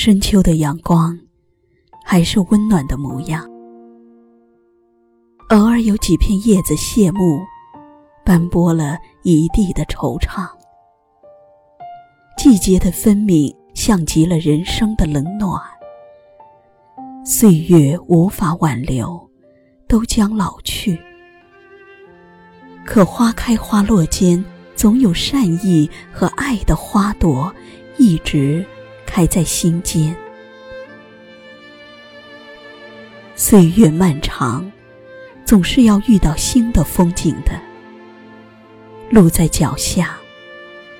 深秋的阳光，还是温暖的模样。偶尔有几片叶子谢幕，斑驳了一地的惆怅。季节的分明，像极了人生的冷暖。岁月无法挽留，都将老去。可花开花落间，总有善意和爱的花朵，一直开在心间。岁月漫长，总是要遇到新的风景的。路在脚下，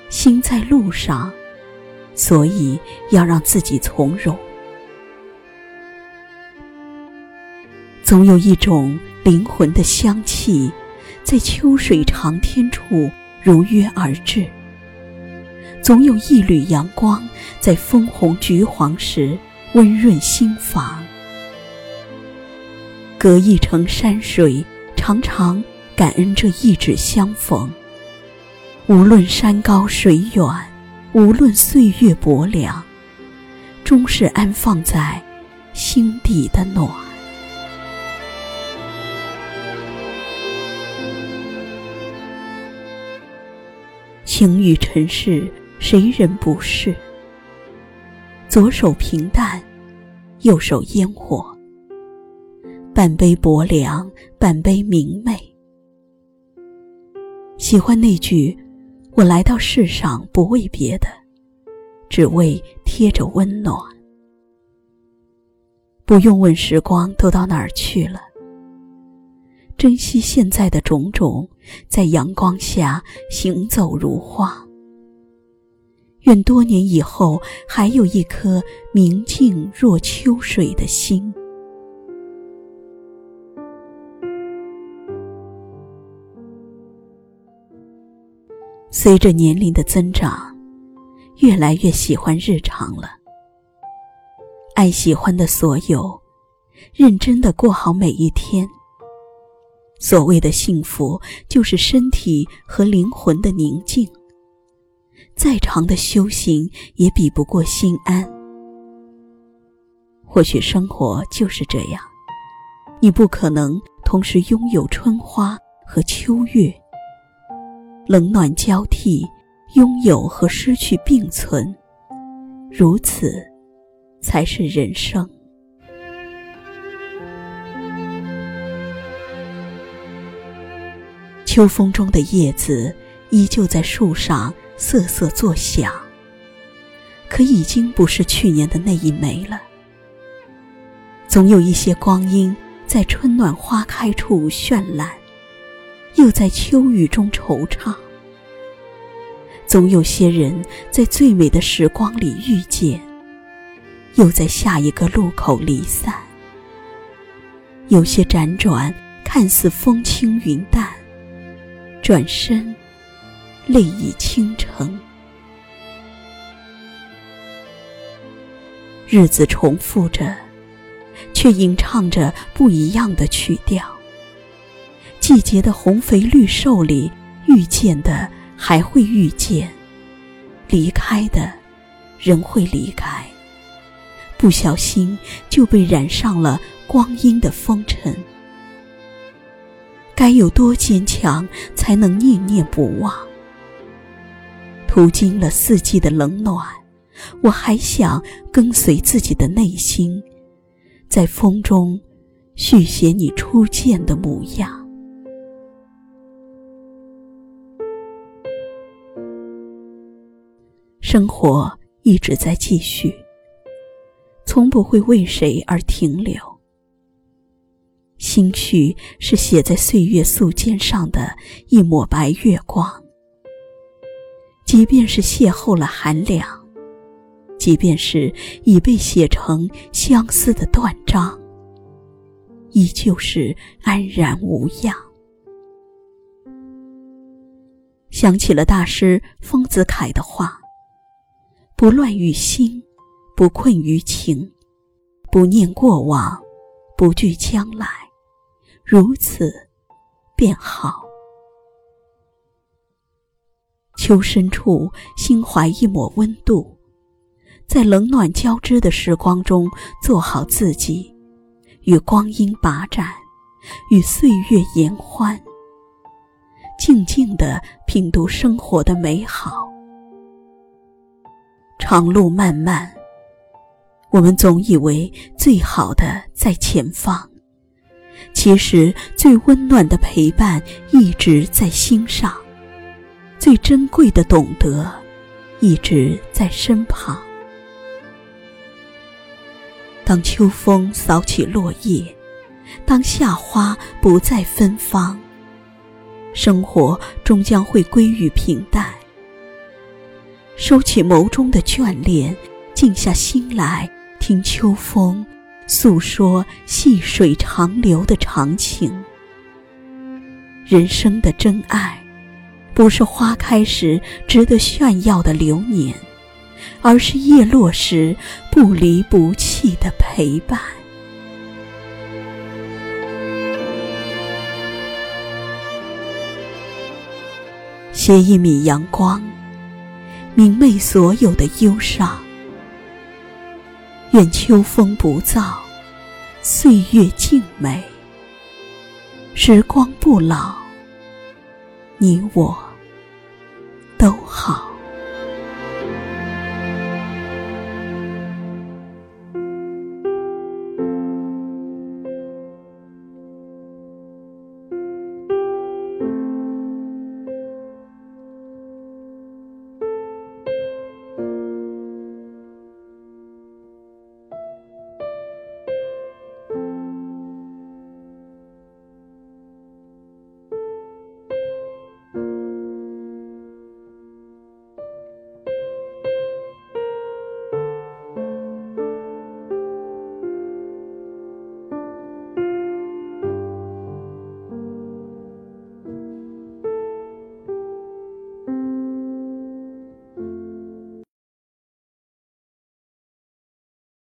心在路上，所以要让自己从容。总有一种灵魂的香气。在秋水长天处如约而至，总有一缕阳光在枫红橘黄时温润心房。隔一程山水，常常感恩这一纸相逢。无论山高水远，无论岁月薄凉，终是安放在心底的暖。情与尘世，谁人不是？左手平淡，右手烟火，半杯薄凉，半杯明媚。喜欢那句：“我来到世上不为别的，只为贴着温暖。”不用问时光都到哪儿去了。珍惜现在的种种，在阳光下行走如花。愿多年以后，还有一颗明净若秋水的心。随着年龄的增长，越来越喜欢日常了。爱喜欢的所有，认真的过好每一天。所谓的幸福，就是身体和灵魂的宁静。再长的修行，也比不过心安。或许生活就是这样，你不可能同时拥有春花和秋月，冷暖交替，拥有和失去并存，如此，才是人生。秋风中的叶子依旧在树上瑟瑟作响，可已经不是去年的那一枚了。总有一些光阴在春暖花开处绚烂，又在秋雨中惆怅。总有些人在最美的时光里遇见，又在下一个路口离散。有些辗转看似风轻云淡。转身，泪已倾城。日子重复着，却吟唱着不一样的曲调。季节的红肥绿瘦里，遇见的还会遇见，离开的，仍会离开。不小心就被染上了光阴的风尘。该有多坚强，才能念念不忘？途经了四季的冷暖，我还想跟随自己的内心，在风中续写你初见的模样。生活一直在继续，从不会为谁而停留。心绪是写在岁月素笺上的一抹白月光，即便是邂逅了寒凉，即便是已被写成相思的断章，依旧是安然无恙。想起了大师丰子恺的话：“不乱于心，不困于情，不念过往，不惧将来。”如此，便好。秋深处，心怀一抹温度，在冷暖交织的时光中做好自己，与光阴把盏，与岁月言欢，静静地品读生活的美好。长路漫漫，我们总以为最好的在前方，其实最温暖的陪伴一直在心上，最珍贵的懂得一直在身旁。当秋风扫起落叶，当夏花不再芬芳，生活终将会归于平淡。收起眸中的眷恋，静下心来听秋风诉说细水长流的长情。人生的真爱，不是花开时值得炫耀的流年。而是叶落时不离不弃的陪伴。携一米阳光，明媚所有的忧伤。愿秋风不燥，岁月静美，时光不老，你我都好。